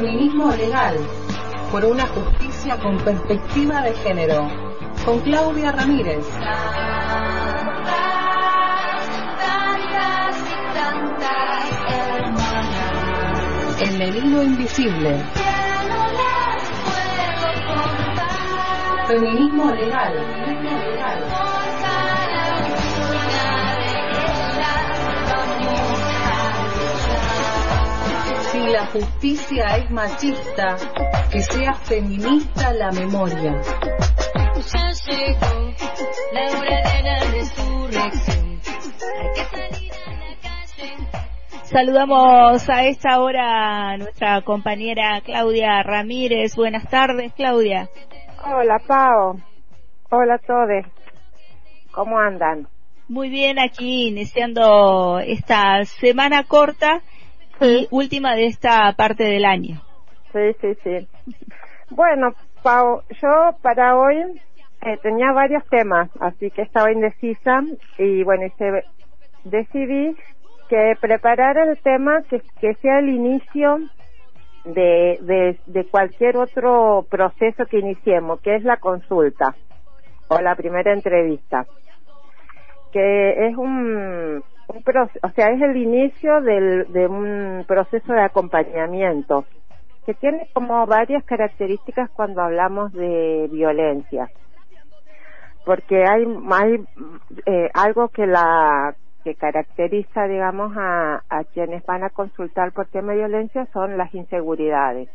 Feminismo legal, por una justicia con perspectiva de género, con Claudia Ramírez. El menino invisible. Feminismo legal. La justicia es machista, que sea feminista la memoria. Ya llegó la hora de la resurrección. Hay que salir a la calle. Saludamos a esta hora a nuestra compañera Claudia Ramírez. Buenas tardes, Claudia. Hola, Pao. Hola a todos. ¿Cómo andan? Muy bien, aquí iniciando esta semana corta y última de esta parte del año. Sí, sí, sí. Bueno, Pau, yo para hoy eh, tenía varios temas, así que estaba indecisa y bueno, y se- decidí que preparar el tema que, que sea el inicio de, de, de cualquier otro proceso que iniciemos, que es la consulta o la primera entrevista, que es un, un o sea, es el inicio del, de un proceso de acompañamiento que tiene como varias características cuando hablamos de violencia. Porque hay, hay eh, algo que la que caracteriza digamos a, a quienes van a consultar por tema de violencia son las inseguridades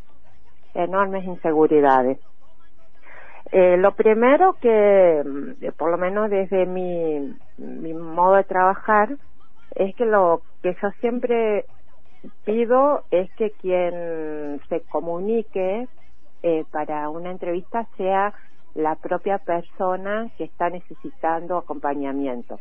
enormes inseguridades. Eh, lo primero que mm, por lo menos desde mi modo de trabajar es que lo que yo siempre pido es que quien se comunique eh, para una entrevista sea la propia persona que está necesitando acompañamiento.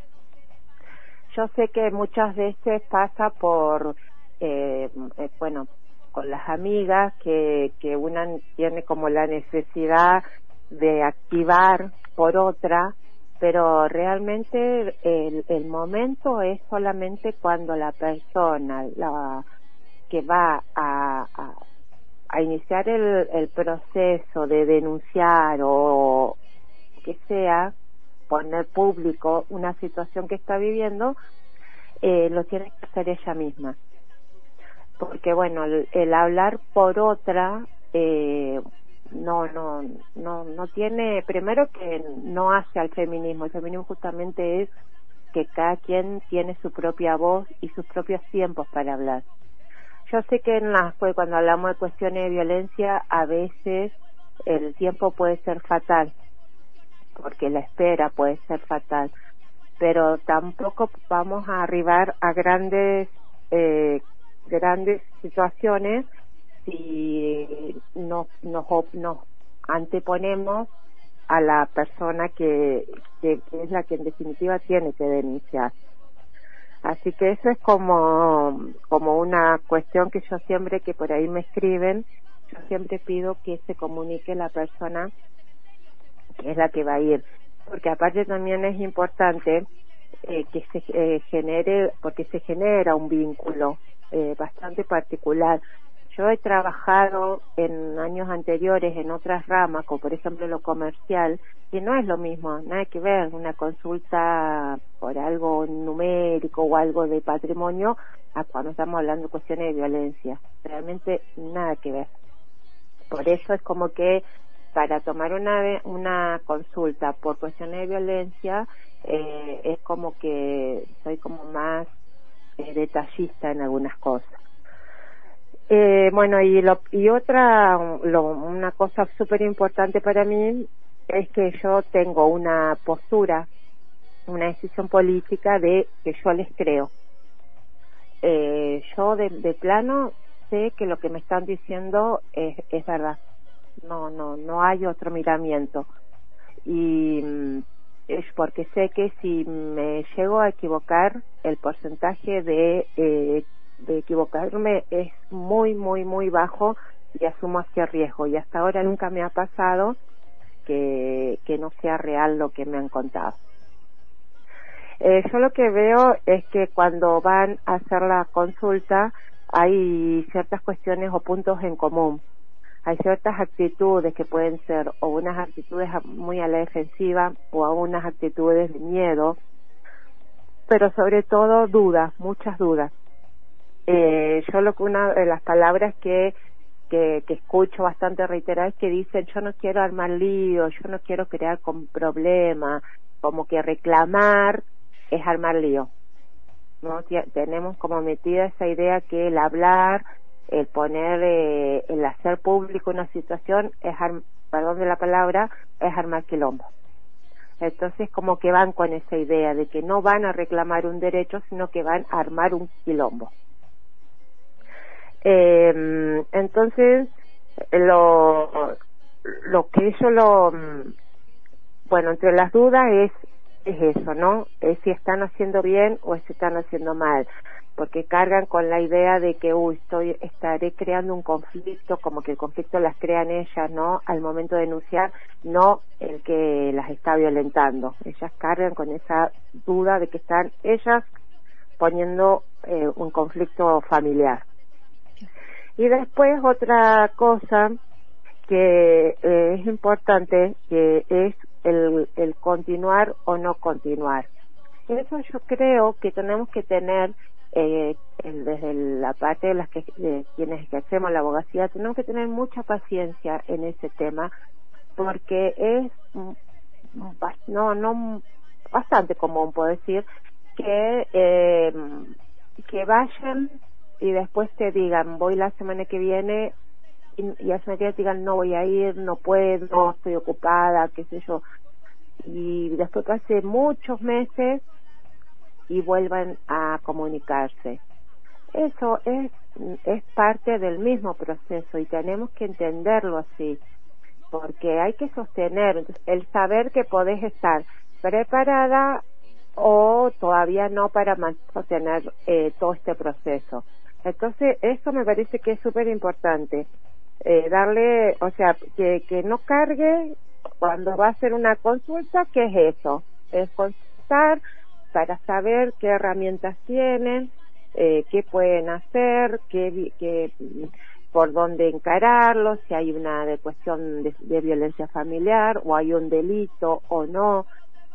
Yo sé que muchas veces pasa por, eh, eh, bueno, con las amigas que, que una tiene como la necesidad de activar por otra, pero realmente el, el momento es solamente cuando la persona la, que va a, a, iniciar el, el proceso de denunciar o que sea poner público una situación que está viviendo, eh, lo tiene que hacer ella misma. Porque bueno, el, el hablar por otra, eh, no, no, no, no tiene, primero que no hace al feminismo, el feminismo justamente es que cada quien tiene su propia voz y sus propios tiempos para hablar. Yo sé que en las, pues, cuando hablamos de cuestiones de violencia, a veces el tiempo puede ser fatal, porque la espera puede ser fatal, pero tampoco vamos a arribar a grandes, eh, grandes situaciones si nos, nos, nos anteponemos a la persona que, que, que es la que en definitiva tiene que denunciar. Así que eso es como, como una cuestión que yo siempre que por ahí me escriben, yo siempre pido que se comunique la persona que es la que va a ir. Porque aparte también es importante eh, que se eh, genere, porque se genera un vínculo eh, bastante particular. Yo he trabajado en años anteriores en otras ramas, como por ejemplo lo comercial, y no es lo mismo, nada que ver una consulta por algo numérico o algo de patrimonio a cuando estamos hablando de cuestiones de violencia. Realmente nada que ver. Por eso es como que para tomar una, una consulta por cuestiones de violencia eh, es como que soy como más eh, detallista en algunas cosas. Eh, bueno, y, lo, y otra, lo, una cosa súper importante para mí es que yo tengo una postura, una decisión política de que yo les creo. Eh, yo de, de plano sé que lo que me están diciendo es, es verdad. No, no, no hay otro miramiento. Y mm, es porque sé que si me llego a equivocar, el porcentaje de eh, de equivocarme es muy, muy, muy bajo y asumo este riesgo. Y hasta ahora nunca me ha pasado que, que no sea real lo que me han contado. Eh, yo lo que veo es que cuando van a hacer la consulta hay ciertas cuestiones o puntos en común. Hay ciertas actitudes que pueden ser o unas actitudes muy a la defensiva o unas actitudes de miedo, pero sobre todo dudas, muchas dudas. Eh, yo lo que una de las palabras que que, escucho bastante reiteradas que dicen yo no quiero armar lío, yo no quiero crear con problemas, como que reclamar es armar lío. ¿no? Tenemos como metida esa idea que el hablar, el poner, eh, el hacer público una situación es, perdón de la palabra, es armar quilombo. Entonces como que van con esa idea de que no van a reclamar un derecho, sino que van a armar un quilombo. Eh, entonces, lo, lo que eso lo, bueno, entre las dudas es, es eso, ¿no? Es si están haciendo bien o si están haciendo mal. Porque cargan con la idea de que, uy, estoy, estaré creando un conflicto, como que el conflicto las crean ellas, ¿no? Al momento de denunciar, no el que las está violentando. Ellas cargan con esa duda de que están ellas poniendo eh, un conflicto familiar. Y después otra cosa que eh, es importante, que es el, el continuar o no continuar. Eso yo creo que tenemos que tener eh, desde la parte de las que de quienes hacemos la abogacía tenemos que tener mucha paciencia en ese tema porque es no no bastante común puedo decir que eh, que vayan y después te digan voy la semana que viene y, y la semana te digan no voy a ir, no puedo, estoy ocupada, qué sé yo. Y después pase muchos meses y vuelvan a comunicarse. Eso es, es parte del mismo proceso y tenemos que entenderlo así, porque hay que sostener el saber que podés estar preparada o todavía no para sostener eh, todo este proceso. Entonces, eso me parece que es súper importante. Eh, darle, o sea, que, que no cargue cuando va a hacer una consulta, ¿qué es eso? Es consultar para saber qué herramientas tienen, eh, qué pueden hacer, qué, por dónde encararlo, si hay una de cuestión de, de, violencia familiar o hay un delito o no,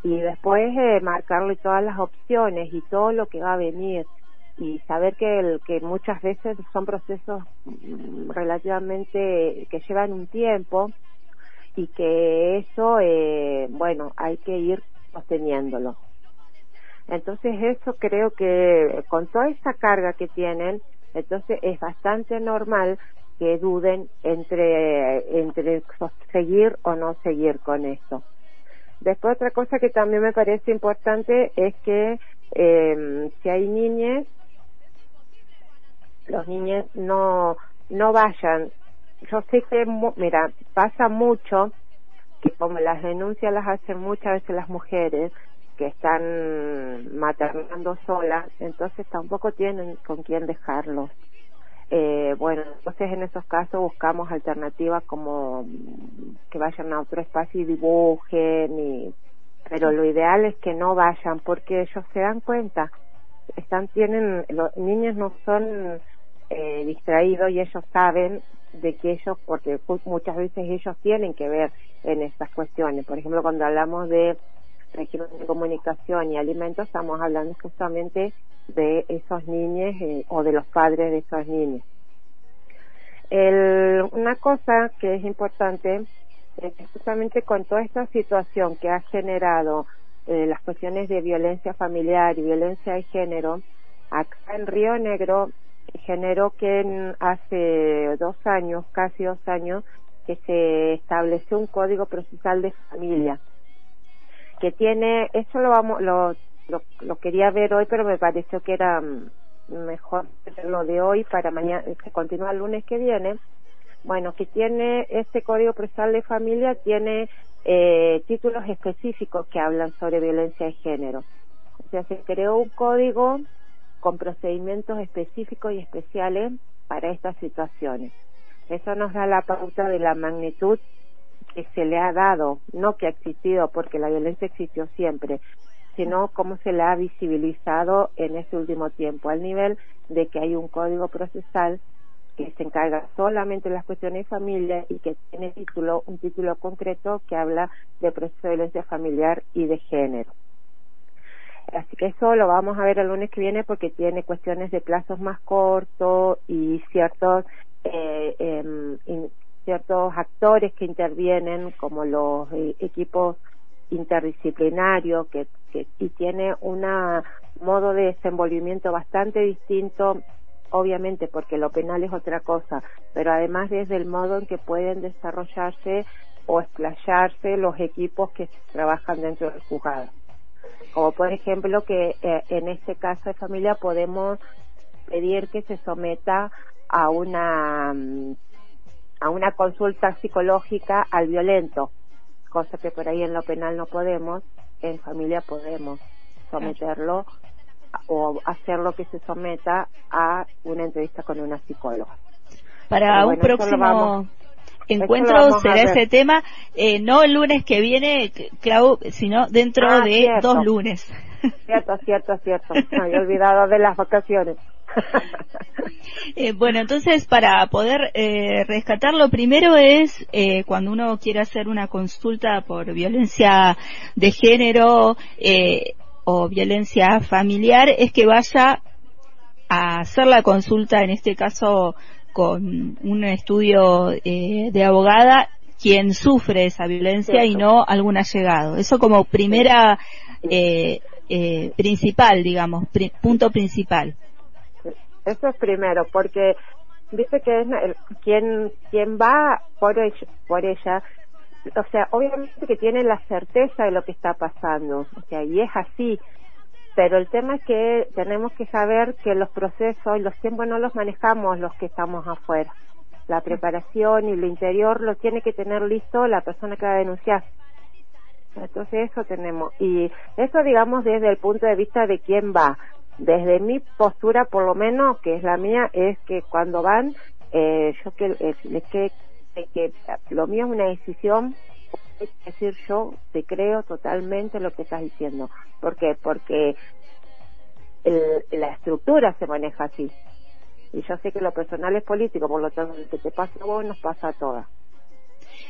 y después eh, marcarle todas las opciones y todo lo que va a venir y saber que, el, que muchas veces son procesos mm, relativamente que llevan un tiempo y que eso, eh, bueno, hay que ir sosteniéndolo. Entonces eso creo que con toda esa carga que tienen, entonces es bastante normal que duden entre, entre seguir o no seguir con esto. Después otra cosa que también me parece importante es que eh, si hay niñas los niños no no vayan. Yo sé que, mira, pasa mucho que como las denuncias las hacen muchas veces las mujeres que están maternando solas, entonces tampoco tienen con quién dejarlos. Eh, bueno, entonces en esos casos buscamos alternativas como que vayan a otro espacio y dibujen, y, pero lo ideal es que no vayan porque ellos se dan cuenta. Están, tienen, los niños no son eh, distraídos y ellos saben de que ellos, porque muchas veces ellos tienen que ver en estas cuestiones. Por ejemplo, cuando hablamos de régimen de comunicación y alimentos, estamos hablando justamente de esos niños eh, o de los padres de esos niños. Una cosa que es importante es que justamente con toda esta situación que ha generado eh, las cuestiones de violencia familiar y violencia de género, acá en Río Negro generó que hace dos años, casi dos años, que se estableció un código procesal de familia que tiene, eso lo vamos, lo, lo, quería ver hoy, pero me pareció que era mm, mejor lo de hoy para mañana, que continúa el lunes que viene. Bueno, que tiene este código procesal de familia tiene eh, títulos específicos que hablan sobre violencia de género. O sea, se creó un código con procedimientos específicos y especiales para estas situaciones. Eso nos da la pauta de la magnitud que se le ha dado, no que ha existido, porque la violencia existió siempre, sino cómo se la ha visibilizado en este último tiempo, al nivel de que hay un código procesal que se encarga solamente de las cuestiones de familia y que tiene título, un título concreto que habla de proceso de violencia familiar y de género. Así que eso lo vamos a ver el lunes que viene porque tiene cuestiones de plazos más cortos y ciertos eh, eh, ciertos actores que intervienen como los eh, equipos interdisciplinarios que, que y tiene un modo de desenvolvimiento bastante distinto obviamente porque lo penal es otra cosa, pero además desde el modo en que pueden desarrollarse o explayarse los equipos que trabajan dentro del juzgado. Como por ejemplo que eh, en este caso de familia podemos pedir que se someta a una mm, a una consulta psicológica al violento, cosa que por ahí en lo penal no podemos, en familia podemos someterlo o hacerlo que se someta a una entrevista con una psicóloga. Para un próximo encuentro será ese tema, eh, no el lunes que viene, Clau, sino dentro ah, de dos lunes. Cierto, cierto, cierto. Me había olvidado de las vacaciones. Eh, bueno, entonces para poder eh, rescatarlo primero es eh, cuando uno quiere hacer una consulta por violencia de género eh, o violencia familiar, es que vaya a hacer la consulta, en este caso con un estudio eh, de abogada, quien sufre esa violencia y no algún allegado. Eso como primera eh, eh, principal, digamos, punto principal. Eso es primero, porque dice que es quien quien va por ella, por ella, o sea, obviamente que tiene la certeza de lo que está pasando, o sea, y es así. Pero el tema es que tenemos que saber que los procesos y los tiempos no los manejamos los que estamos afuera. La preparación y lo interior lo tiene que tener listo la persona que va a denunciar. Entonces eso tenemos. Y eso digamos desde el punto de vista de quién va desde mi postura, por lo menos, que es la mía, es que cuando van, eh, yo que, eh, que, que lo mío es una decisión, decir, yo te creo totalmente lo que estás diciendo. ¿Por qué? Porque el, la estructura se maneja así. Y yo sé que lo personal es político, por lo tanto, lo que te pasa a vos nos pasa a todas.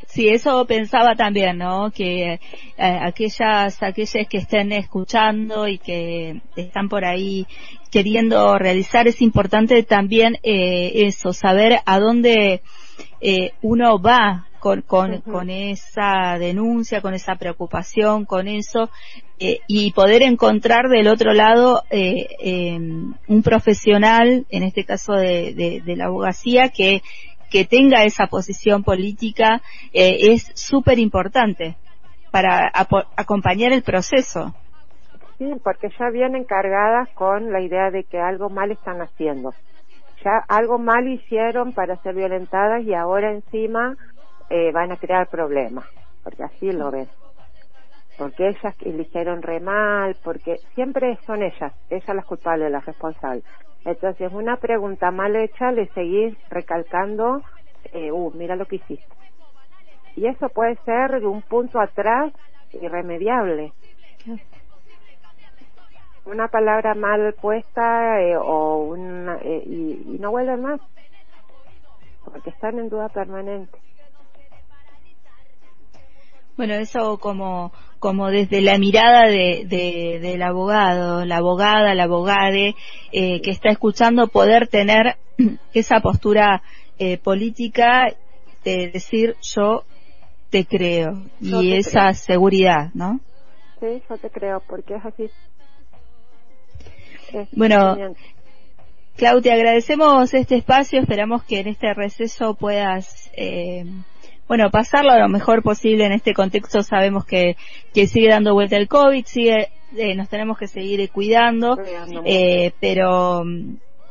Sí, eso pensaba también, ¿no? Que eh, aquellas, aquellas que estén escuchando y que están por ahí queriendo realizar, es importante también eh, eso, saber a dónde eh, uno va con, con, con, esa denuncia, con esa preocupación, con eso, eh, y poder encontrar del otro lado eh, eh, un profesional, en este caso de, de, de la abogacía, que que tenga esa posición política eh, es súper importante para acompañar el proceso. Sí, porque ya vienen cargadas con la idea de que algo mal están haciendo. Ya algo mal hicieron para ser violentadas y ahora encima eh, van a crear problemas, porque así lo ven. Porque ellas eligieron re mal, porque siempre son ellas, ellas las culpables, las responsables. Entonces, una pregunta mal hecha le seguís recalcando, eh, uh, mira lo que hiciste. Y eso puede ser de un punto atrás irremediable. Una palabra mal puesta eh, o eh, y, y no vuelven más, porque están en duda permanente. Bueno, eso como, como desde la mirada de, de, del abogado, la abogada, la abogade, eh, que está escuchando, poder tener esa postura eh, política de decir yo te creo y esa seguridad, ¿no? Sí, yo te creo, porque es así. bueno, Claudia, agradecemos este espacio, esperamos que en este receso puedas eh, bueno, pasarlo a lo mejor posible. En este contexto. Sabemos que, que sigue dando vuelta el COVID, sigue, eh, nos tenemos que seguir cuidando, eh, pero,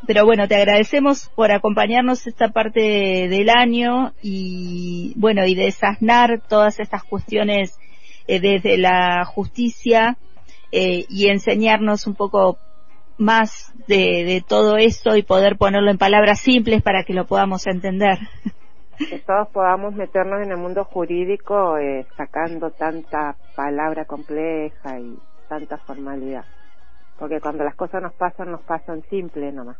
pero bueno, te agradecemos por acompañarnos esta parte del año y, bueno, y desasnar todas estas cuestiones eh, desde la justicia eh, y enseñarnos un poco más de, de todo esto y poder ponerlo en palabras simples para que lo podamos entender. que todos podamos meternos en el mundo jurídico eh, sacando tanta palabra compleja y tanta formalidad. Porque cuando las cosas nos pasan, nos pasan simple nomás.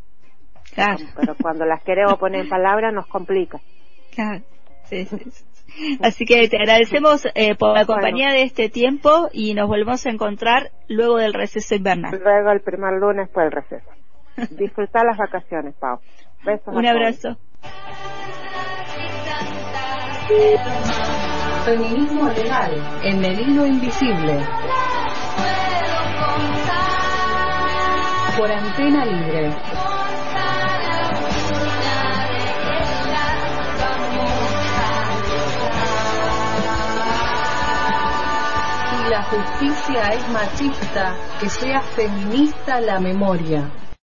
Claro. Pero cuando las queremos poner en palabras, nos complica. Claro. Sí, sí. Así que te agradecemos eh, por la compañía de este tiempo y nos volvemos a encontrar luego del receso invernal. Luego el primer lunes por el receso. Disfrutar las vacaciones, Pau. Besos. Un abrazo. Feminismo legal en el hilo invisible. Por antena libre. La justicia es machista, que sea feminista la memoria.